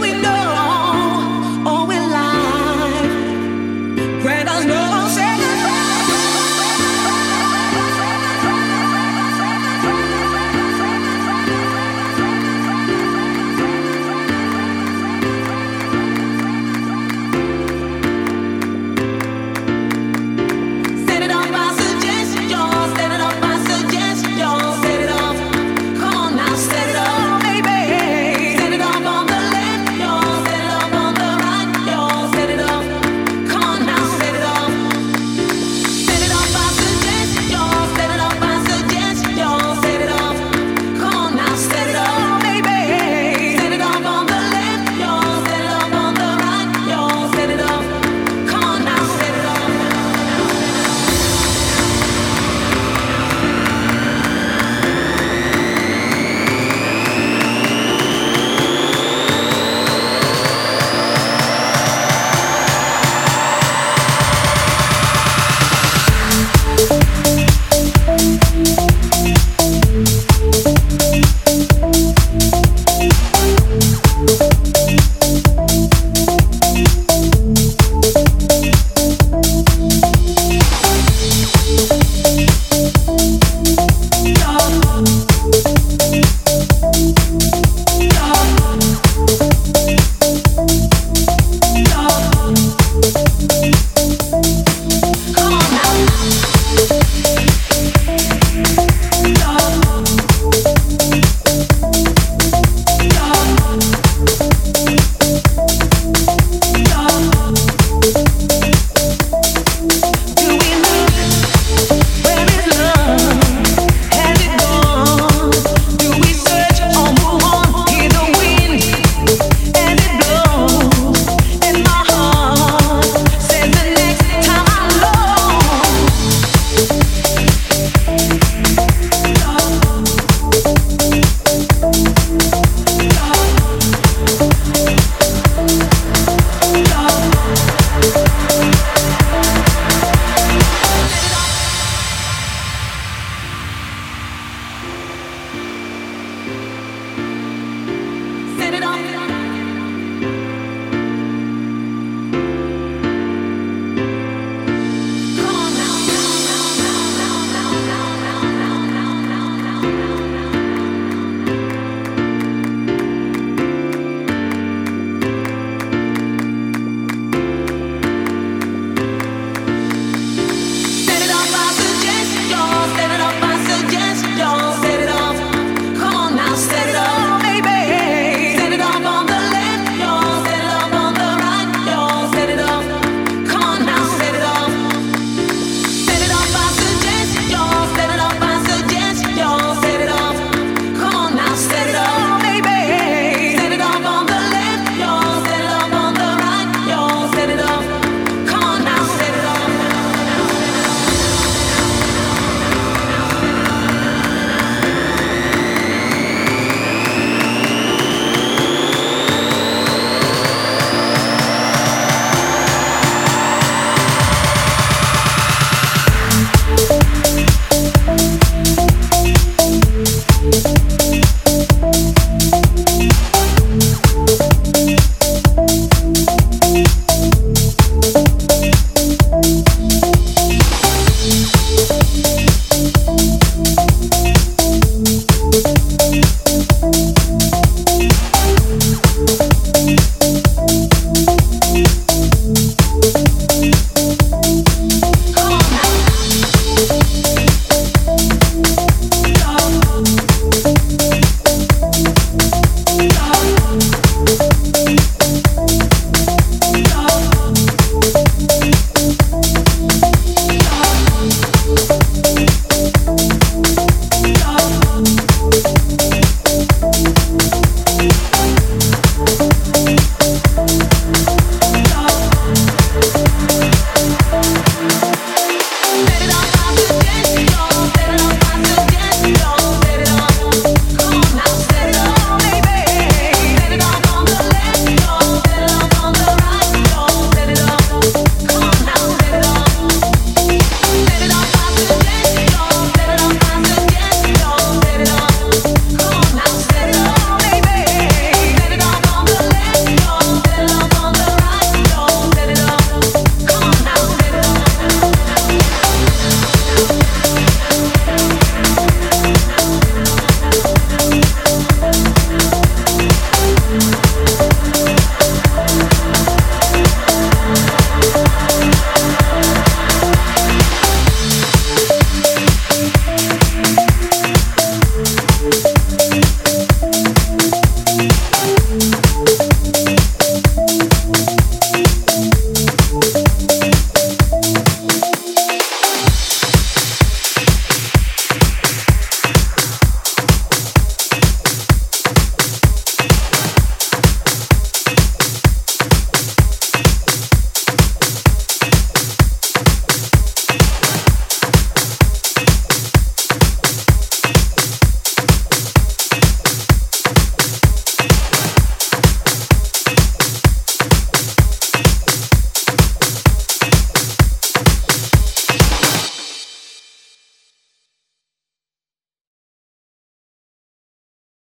We know